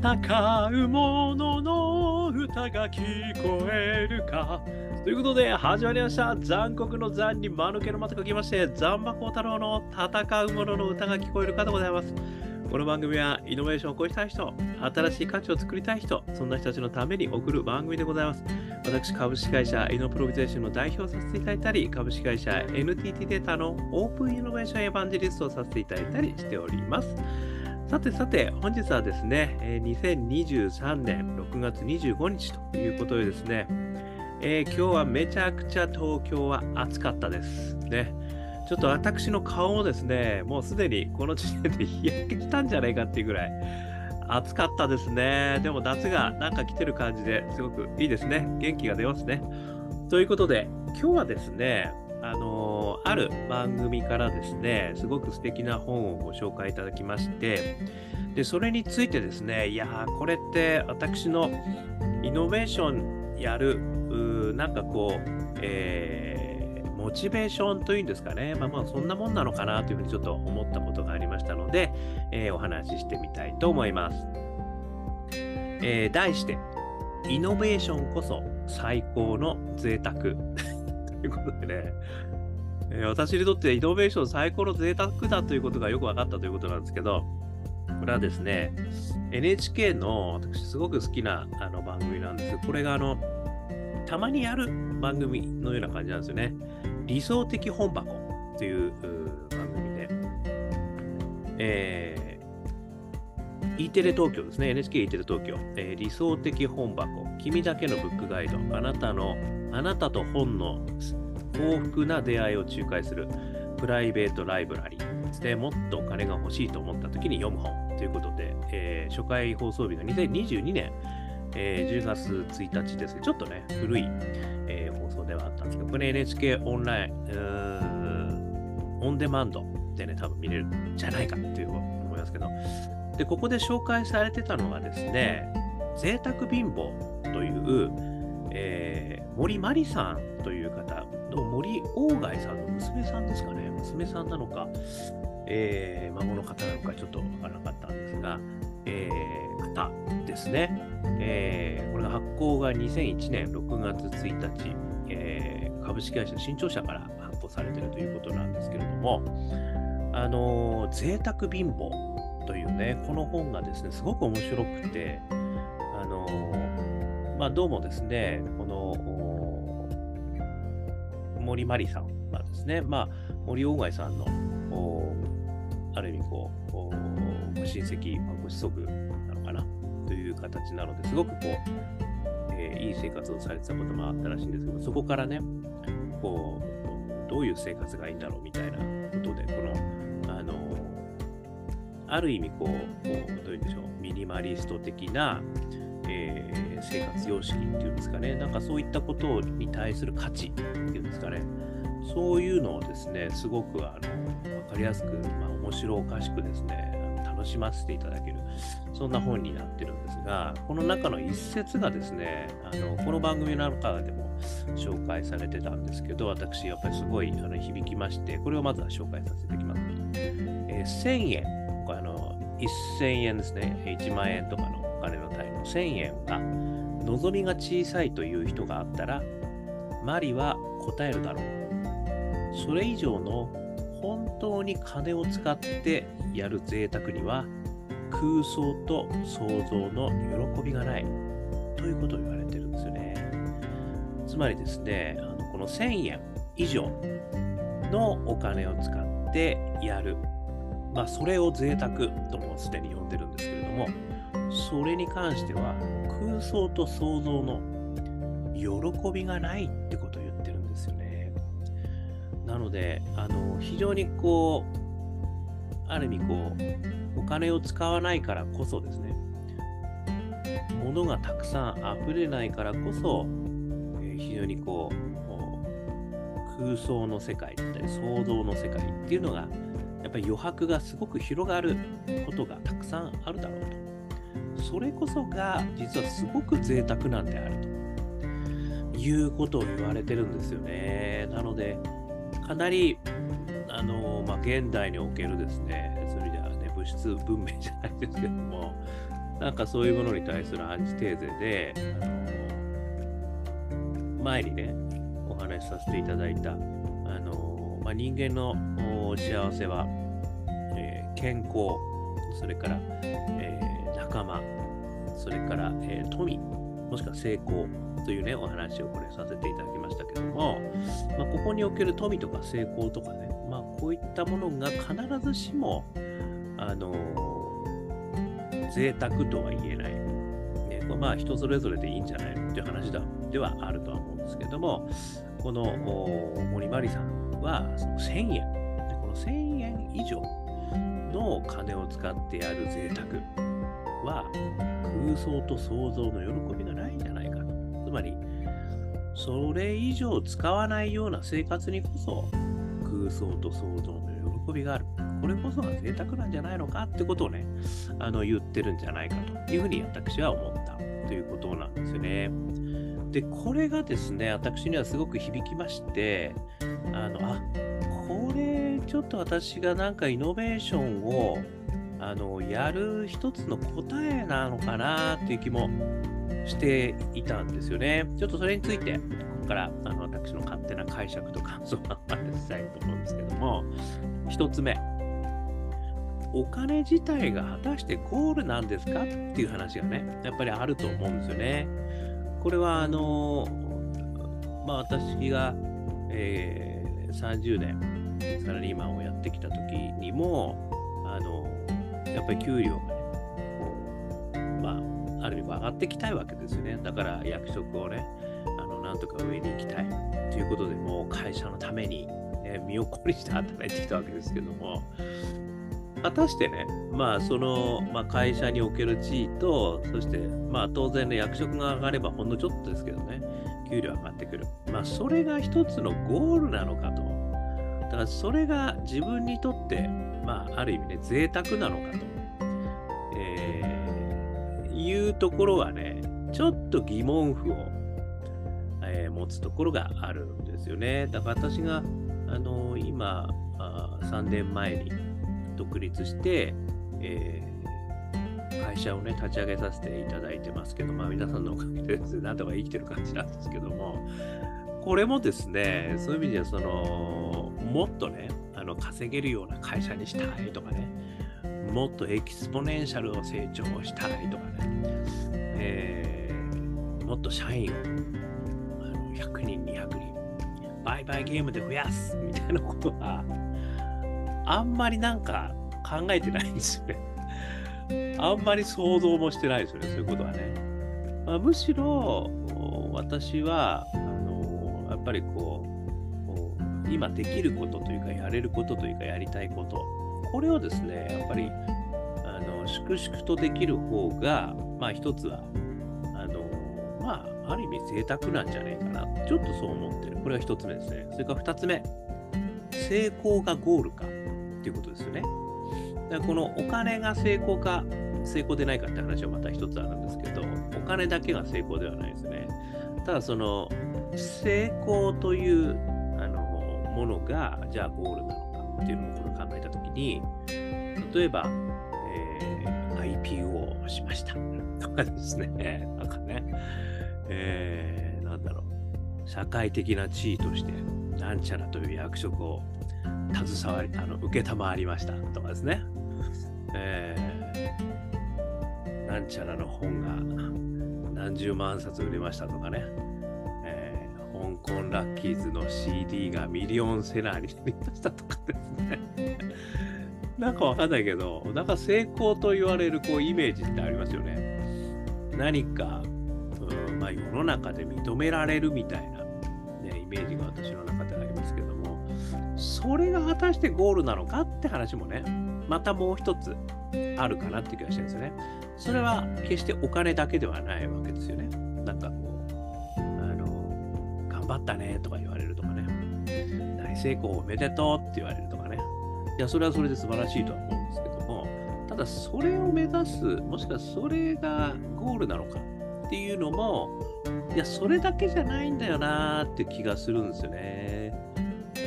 戦う者のの歌が聞こえるか。ということで、始まりました。残酷の残に間抜けの間と書きまして、残馬幸太郎の戦う者の歌が聞こえるかでございます。この番組はイノベーションを起こしたい人、新しい価値を作りたい人、そんな人たちのために送る番組でございます。私、株式会社イノプロビゼーションの代表をさせていただいたり、株式会社 NTT データのオープンイノベーションエヴァンジェリストをさせていただいたりしております。さてさて、本日はですね、2023年6月25日ということでですね、えー今日はめちゃくちゃ東京は暑かったです。ね。ちょっと私の顔もですね、もうすでにこの時点で日焼けしたんじゃないかっていうぐらい暑かったですね。でも夏がなんか来てる感じですごくいいですね。元気が出ますね。ということで、今日はですね、あのある番組からですね、すごく素敵な本をご紹介いただきまして、で、それについてですね、いやー、これって私のイノベーションやる、なんかこう、えーモチベーションというんですかね、まあまあそんなもんなのかなというふうにちょっと思ったことがありましたので、えーお話ししてみたいと思います。えー題して、イノベーションこそ最高の贅沢。ということでね、えー私にとってイノベーション最高の贅沢だということがよく分かったということなんですけど、これはですね、NHK の私すごく好きなあの番組なんですこれがあの、たまにやる番組のような感じなんですよね。理想的本箱という番組で、えー E テレ東京ですね、NHK E テレ東京、えー理想的本箱、君だけのブックガイド、あなたの、あなたと本の幸福な出会いを仲介するプライベートライブラリー。ですね、もっとお金が欲しいと思った時に読む本ということで、えー初回放送日が2022年、えー10月1日ですね、ちょっとね、古い、えー放送ではあったんですけど、これ NHK オンライン、オンデマンドでね、多分見れるんじゃないかっていう思いますけど、で、ここで紹介されてたのがですね、贅沢貧乏という、え森まりさんという方、どうも森鴎外さんの娘さんですかね、娘さんなのか、えー孫の方なのかちょっとわからなかったんですが、えー方ですね。えーこれが発行が2001年6月1日、えー株式会社新潮社から発行されているということなんですけれども、あのー贅沢貧乏というね、この本がですね、すごく面白くて、あのーまあ、どうもですね、森まりさんはですね、まあ、森鴎外さんの、おある意味こう、ご親戚、まあ、ご子息なのかな？という形なのですごくこう、えーいい生活をされてたこともあったらしいんですけど、そこからね、こう、どういう生活がいいんだろうみたいなことで、この、あの、ある意味こう、こうどういうんでしょう、ミニマリスト的な、えー生活様式っていうんですかね、なんかそういったことに対する価値っていうんですかね、そういうのをですね、すごくあの分かりやすく、まあ、面白おかしくですね、楽しませていただける、そんな本になってるんですが、この中の一節がですね、あのこの番組の中でも紹介されてたんですけど、私、やっぱりすごいあの響きまして、これをまずは紹介させていきます。えー1000円、これあの1000円ですね、1万円とかのの1000円が、望みが小さいという人があったら、マリは答えるだろう。それ以上の本当に金を使ってやる贅沢には空想と想像の喜びがないということを言われてるんですよね。つまりですね、あのこの1000円以上のお金を使ってやる。まあ、それを贅沢ともすでに呼んでるんですけれども、それに関しては空想と想像の喜びがないってことを言ってるんですよね。なので、あの、非常にこう、ある意味こう、お金を使わないからこそですね、物がたくさん溢れないからこそ、えー非常にこう、空想の世界だったり、想像の世界っていうのが、やっぱり余白がすごく広がることがたくさんあるだろうと。それこそが実はすごく贅沢なんであるということを言われてるんですよね。なので、かなり、あの、まあ、現代におけるですね、それではね、物質文明じゃないですけども、なんかそういうものに対するアンチテーゼで、あの前にね、お話しさせていただいた、あのまあ、人間の幸せは、えー、健康、それから、えー、仲間、それから、えー、富、もしくは成功というね、お話をこれさせていただきましたけども、まあ、ここにおける富とか成功とかね、まあ、こういったものが必ずしも、あの贅沢とは言えない。ね、まあ人それぞれでいいんじゃないのっていう話だではあるとは思うんですけども、この森まりさんは1000円、この1000円以上の金を使ってやる贅沢は空想と想像の喜びがないんじゃないかと。つまり、それ以上使わないような生活にこそ空想と想像の喜びがある。これこそが贅沢なんじゃないのかってことをね、あの言ってるんじゃないかというふうに私は思ったということなんですよね。で、これがですね、私にはすごく響きまして、あの、あ、これちょっと私がなんかイノベーションをあのやる一つの答えなのかなっていう気もしていたんですよね。ちょっとそれについて、ここからあの私の勝手な解釈と感想を話したいと思うんですけども、一つ目、お金自体が果たしてゴールなんですかっていう話がね、やっぱりあると思うんですよね。これは、あの、まあ、私が、えー、30年サラリーマンをやってきた時にも、やっぱり給料がね、まあ、ある意味上がってきたいわけですよね。だから役職をね、あの、なんとか上に行きたいということで、もう会社のために、ね、身を粉にして働いてきたわけですけども、果たしてね、まあ、その、まあ、会社における地位と、そして、まあ、当然ね、役職が上がればほんのちょっとですけどね、給料上がってくる。まあ、それが一つのゴールなのかと。だから、それが自分にとって、まあ、ある意味ね、贅沢なのかと、いうところはね、ちょっと疑問符を、えー、持つところがあるんですよね。だから私が、あのー、今あ、3年前に、独立して、えー、会社をね、立ち上げさせていただいてますけど、まあ皆さんのおかげでですね、なんとか生きてる感じなんですけども、これもですね、そういう意味では、その、もっとね、あの稼げるような会社にしたいとかね、もっと exponential を成長したいとかね、えー、もっと社員をあの100人、200人、売買ゲームで増やすみたいなことは、あんまりなんか考えてないんですよね。あんまり想像もしてないですよね、そういうことはね。まあ、むしろ、私は、あのやっぱりこう、今できることというか、やれることというか、やりたいこと、これをですね、やっぱり、あの粛々とできる方が、まあ一つは、あのまあ、ある意味贅沢なんじゃないかな。ちょっとそう思ってる。これが一つ目ですね。それから二つ目。成功がゴールか。っていうことですよね。だからこのお金が成功か成功でないかって話はまた一つあるんですけど、お金だけが成功ではないですね。ただその成功というあのものがじゃあゴールなのかっていうのもに、例えば、えー、IPO をしました とかですね、なんかね、えー、なんだろう、社会的な地位としてなんちゃらという役職を携わり、あの、受けたまわりましたとかですね。えー、なんちゃらの本が何十万冊売れましたとかね。え、香港ラッキーズの CD がミリオンセラーになりましたとかですね。なんかわかんないけど、なんか成功と言われるこうイメージってありますよね。何か、うんまあ、世の中で認められるみたいな、ね、イメージが私の中でありますけども、それが果たしてゴールなのかって話もね、またもう一つあるかなって気がしてるんですよね。それは決してお金だけではないわけですよね。なんかこう、あの、頑張ったねとか言われるとかね、大成功おめでとうって言われるとか。や、それはそれで素晴らしいとは思うんですけども、ただそれを目指す、もしくはそれがゴールなのかっていうのも、いや、それだけじゃないんだよなーって気がするんですよね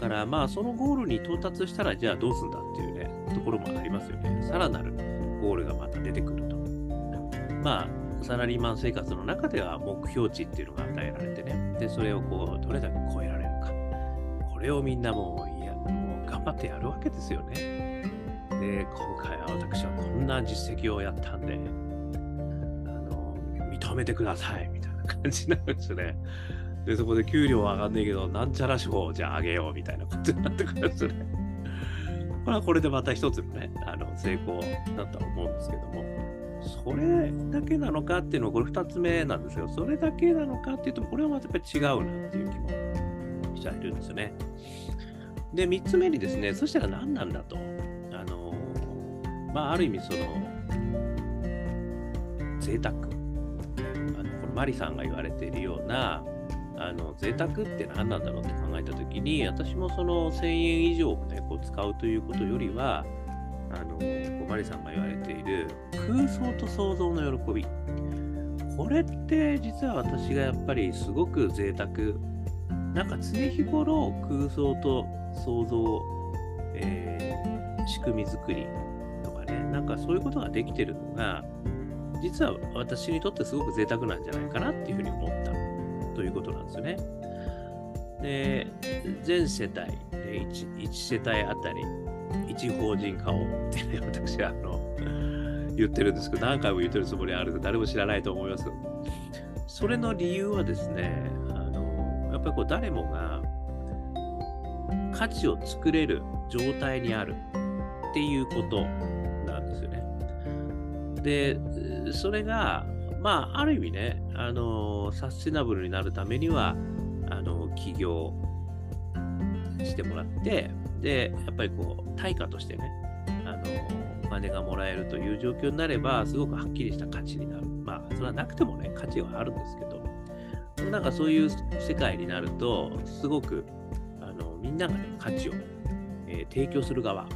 だ。からまあそのゴールに到達したらじゃあどうすんだっていうね、ところもありますよね。さらなるゴールがまた出てくると。まあ、サラリーマン生活の中では目標値っていうのが与えられてね、で、それをこう、どれだけ超えられるか。これをみんなもう、いや、もう頑張ってやるわけですよね。で、今回は私はこんな実績をやったんで、あの、認めてください、みたいな感じなんですね。で、そこで給料は上がんねえけど、なんちゃら賞じゃあ上げようみたいなことになってくるんですね。これはこれでまた一つのね、あの成功だとは思うんですけども、それだけなのかっていうのは、これ二つ目なんですよ。それだけなのかっていうと、これはまたやっぱり違うなっていう気もしちゃいるんですよね。で、三つ目にですね、そしたら何なんだと。あの、まあ、ある意味その、贅沢。あのこのマリさんが言われているような、あの贅沢って何なんだろうって考えたときに、私もその1000円以上を、ね、こう使うということよりは、あのこうマリさんが言われている空想と想像の喜び。これって実は私がやっぱりすごく贅沢。なんか常日頃空想と想像、えー、仕組み作りとかね、なんかそういうことができてるのが、実は私にとってすごく贅沢なんじゃないかなっていうふうに思った。ということなんですよね。で、全世帯で 1, 1世帯あたり1法人化をってね、私はあの言ってるんですけど、何回も言ってるつもりあるんで、誰も知らないと思います、それの理由はですね、あのやっぱりこう誰もが価値を作れる状態にあるっていうことなんですよね。で、それがまあ、ある意味ね、あのサステナブルになるためには、あの起業してもらって、で、やっぱりこう、対価としてね、あのお金がもらえるという状況になれば、すごくはっきりした価値になる。まあ、それはなくてもね、価値はあるんですけど、なんかそういう世界になると、すごくみんながね、価値を、えー、提供する側、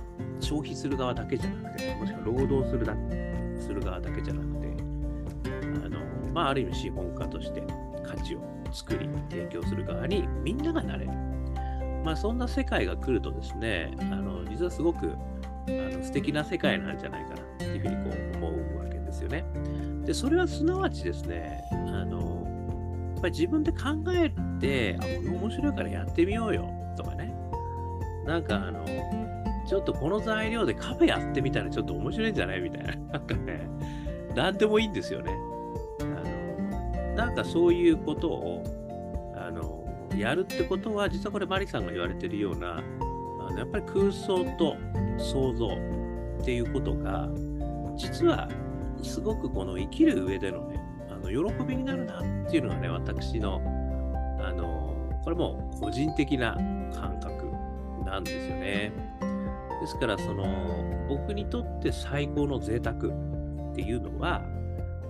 消費する側だけじゃなくて、もしくは労働するだする側だけじゃなくてあの、まあ、ある意味資本家として価値を作り、提供する側にみんながなれる。まあ、そんな世界が来るとですね、あの実はすごくあの素敵な世界なんじゃないかなっていうふうにこう思うわけですよね。で、それはすなわちですね、あのやっぱり自分で考えて、あ、これ面白いからやってみようよ、なんかあの、ちょっとこの材料でカフェやってみたらちょっと面白いんじゃない？みたいな。なんかね、なんでもいいんですよね。あのなんかそういうことをあのやるってことは、実はこれマリさんが言われてるような、あのやっぱり空想と想像っていうことが、実はすごくこの生きる上でのね、あの喜びになるなっていうのがね、私の、あの、これも個人的な感覚なんですよね。ですから、その、僕にとって最高の贅沢っていうのは、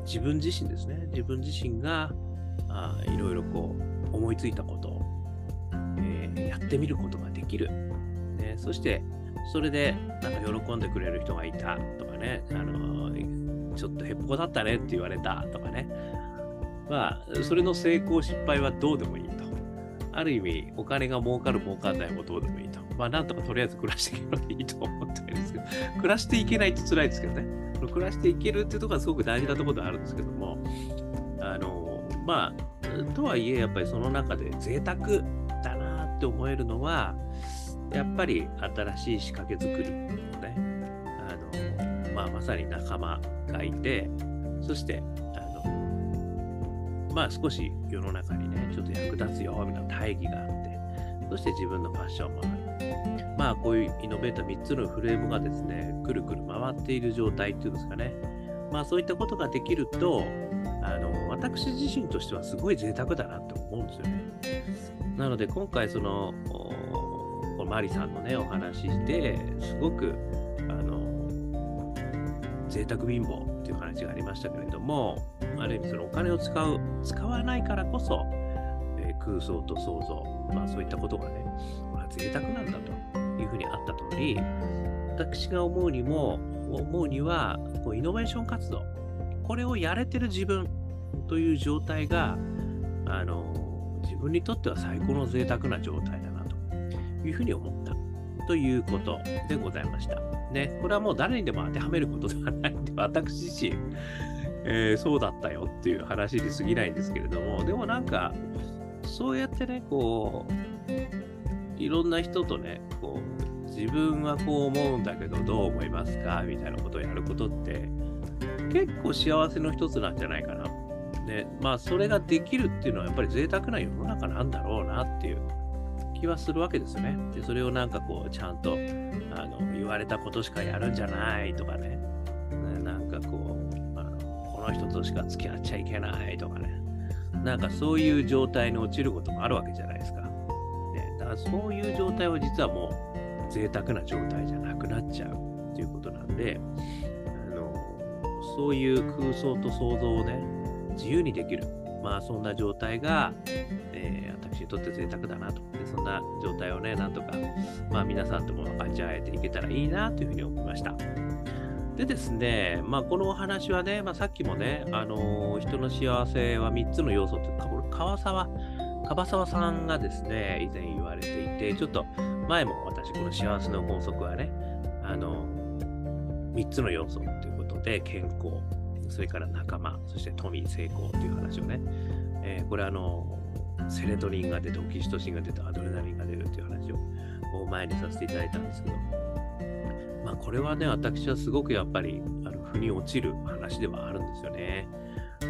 自分自身ですね、自分自身があいろいろこう思いついたことを、えー、やってみることができる。ね、そして、それでなんか喜んでくれる人がいたとかね、あのー、ちょっとへっぽこだったねって言われたとかね。まあ、それの成功失敗はどうでもいいと。ある意味、お金が儲かる儲かんないもどうでもいいと。まあ、なんとかとりあえず暮らしていけばいいと思ってるんですけど、暮らしていけないと辛いですけどね。暮らしていけるっていうところがすごく大事なところではあるんですけども、あの、まあ、とはいえ、やっぱりその中で贅沢だなって思えるのは、やっぱり新しい仕掛け作りのね、あの、まあ、まさに仲間がいて、そして、あの、まあ少し世の中にね、ちょっと役立つよ、みたいな大義があって、そして自分のファッションもある。まあこういうイノベーター3つのフレームがですね、くるくる回っている状態っていうんですかね。まあそういったことができると、あの私自身としてはすごい贅沢だなって思うんですよね。なので今回その、このマリさんのね、お話して、すごく、あの、贅沢貧乏っていう話がありましたけれども、ある意味そのお金を使う、使わないからこそ、えー、空想と想像、まあそういったことがね、まあ、贅沢なんだというふうにあった通り、私が思うにも、思うには、こうイノベーション活動、これをやれてる自分という状態が、あの、自分にとっては最高の贅沢な状態だなというふうに思ったということでございました。ね、これはもう誰にでも当てはめることではないんで、私自身、えー、そうだったよっていう話に過ぎないんですけれども、でもなんか、そうやってね、こう、いろんな人とね、こう、自分はこう思うんだけど、どう思いますか？みたいなことをやることって、結構幸せの一つなんじゃないかな。で、まあ、それができるっていうのは、やっぱり贅沢な世の中なんだろうなっていう気はするわけですよね。で、それをなんかこう、ちゃんとあの言われたことしかやるんじゃないとかね、ねなんかこうあの、この人としか付き合っちゃいけないとかね、なんかそういう状態に陥ることもあるわけじゃないですか。からそういう状態は実はもう贅沢な状態じゃなくなっちゃうっていうことなんで、あのそういう空想と想像をね、自由にできる。まあそんな状態が、えー、私にとって贅沢だなと。でそんな状態をね、なんとか、まあ皆さんとも分かち合えていけたらいいなというふうに思いました。でですね、まあこのお話はね、まあさっきもね、あのー、人の幸せは3つの要素って川沢、樺沢さんがですね、以前言われていて、ちょっと前も私この幸せの法則はね、あの、3つの要素ということで、健康、それから仲間、そして富、成功という話をね、えー、これあの、セレトニンが出て、オキシトシンが出て、アドレナリンが出るという話を前にさせていただいたんですけど、まあ、これはね、私はすごくやっぱり、あの腑に落ちる話ではあるんですよね。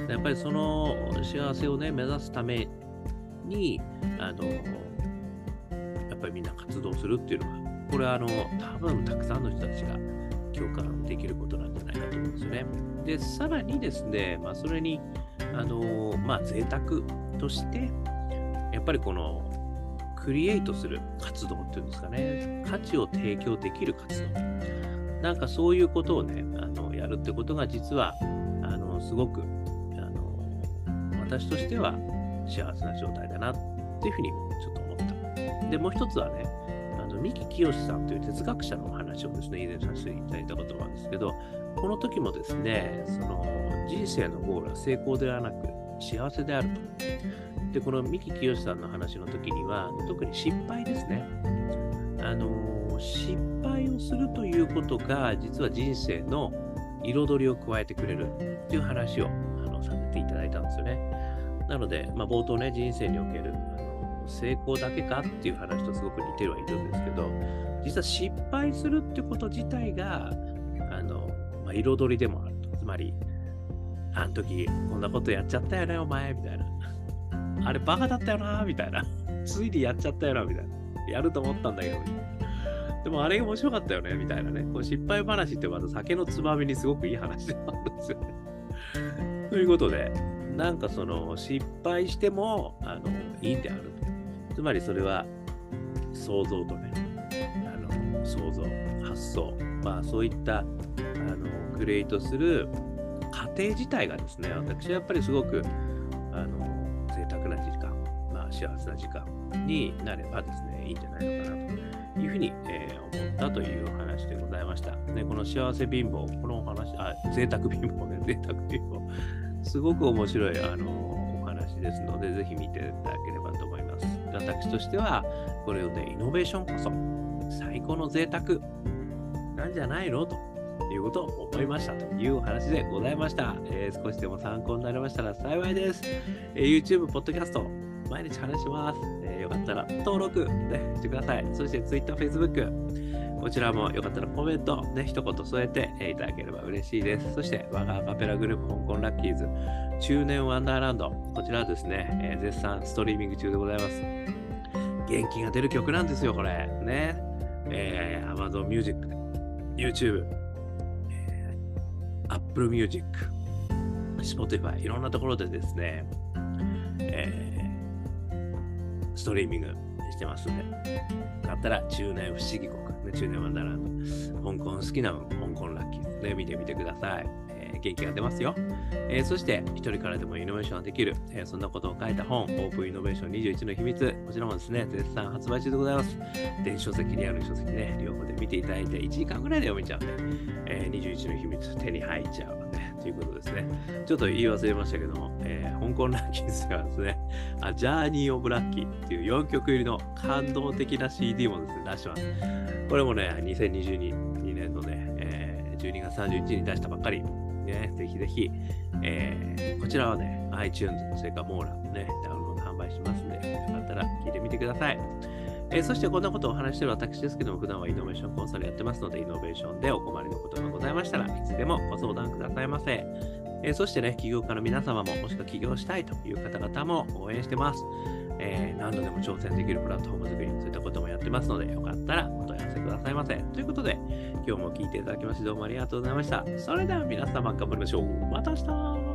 やっぱりその幸せをね、目指すために、あの、やっぱりみんな活動するっていうのは、これはあの、多分たくさんの人たちが共感できることなんじゃないかと思うんですよね。で、さらにですね、まあ、それに、あの、まあ、贅沢として、やっぱりこの、クリエイトする活動っていうんですかね、価値を提供できる活動。なんかそういうことをね、あのやるってことが実は、あのすごくあの私としては幸せな状態だなっていうふうにちょっと思った。で、もう一つはね、あの三木清さんという哲学者のお話をですね、以前させていただいたことなんですけど、この時もですね、その人生のゴールは成功ではなく幸せであると。で、この三木清さんの話の時には、特に失敗ですね。あの失敗をするということが、実は人生の彩りを加えてくれるっていう話をあのさせていただいたんですよね。なので、まあ、冒頭ね、人生における成功だけかっていう話とすごく似てはいるんですけど、実は失敗するってこと自体が、あのまあ、彩りでもあると。つまり、あの時こんなことやっちゃったよね、お前、みたいな。あれバカだったよな、みたいな。ついにやっちゃったよな、みたいな。やると思ったんだけど、でもあれ面白かったよね、みたいなね。こう失敗話ってまた酒のつまみにすごくいい話でもあるんですよね。ということで、なんかその失敗してもあのいいんであると。つまりそれは想像とね、あの想像、発想、まあそういったあのクリエイトする過程自体がですね、私はやっぱりすごくあの贅沢な時間、まあ、幸せな時間になればですね、いいんじゃないのかなというふうに、えー、思ったというお話でございました。で、この幸せ貧乏、このお話、あ、贅沢貧乏ね、贅沢貧乏、すごく面白い、あのお話ですので、ぜひ見ていただければと思います。私としては、これをね、イノベーションこそ、最高の贅沢なんじゃないの？ということを思いましたというお話でございました。えー、少しでも参考になりましたら幸いです。えー、YouTube、Podcast、毎日話します。えー、よかったら登録、ね、してください。そして Twitter、Facebook、こちらもよかったらコメント、ね、一言添えて、いただければ嬉しいです。そして、我がアカペラグループ、香港ラッキーズ、中年ワンダーランド、こちらはですね、えー、絶賛ストリーミング中でございます。元気が出る曲なんですよ、これ。ね。えー、Amazon Music、YouTube え、Apple Music、Spotify、いろんなところでですね、えー、ストリーミングしてますんで、買ったら中年不思議国、ね、中年ワンダーランド、香港好きな香港ラッキー、ね、見てみてください。元気が出ますよ。えー、そして、一人からでもイノベーションができる、えー、そんなことを書いた本、オープンイノベーション21の秘密、こちらもですね、絶賛発売中でございます。電子書籍、リアル書籍ね、両方で見ていただいて、1時間ぐらいで読めちゃうんで、えー、21の秘密、手に入っちゃう、ということですね。ちょっと言い忘れましたけども、えー、香港ラッキーズはですね、あジャーニー・オブ・ラッキーっていう4曲入りの感動的な CD もですね、出してます。これもね、2022年のね、えー、12月31日に出したばっかり、ね、ぜひぜひ、えーこちらはね、iTunes、それかモーラね、ダウンロード販売しますので、よかったら聞いてみてください。えーそしてこんなことをお話している私ですけども、普段はイノベーションコンサルやってますので、イノベーションでお困りのことがございましたらいつでもご相談くださいませ。えーそしてね、起業家の皆様も、もしくは起業したいという方々も応援してます。えー何度でも挑戦できるプラットフォーム作り、そういったこともやってますので、よかったらお問い合わせくださいませ。ということで、今日も聞いていただきましてどうもありがとうございました。それでは皆様頑張りましょう。また明日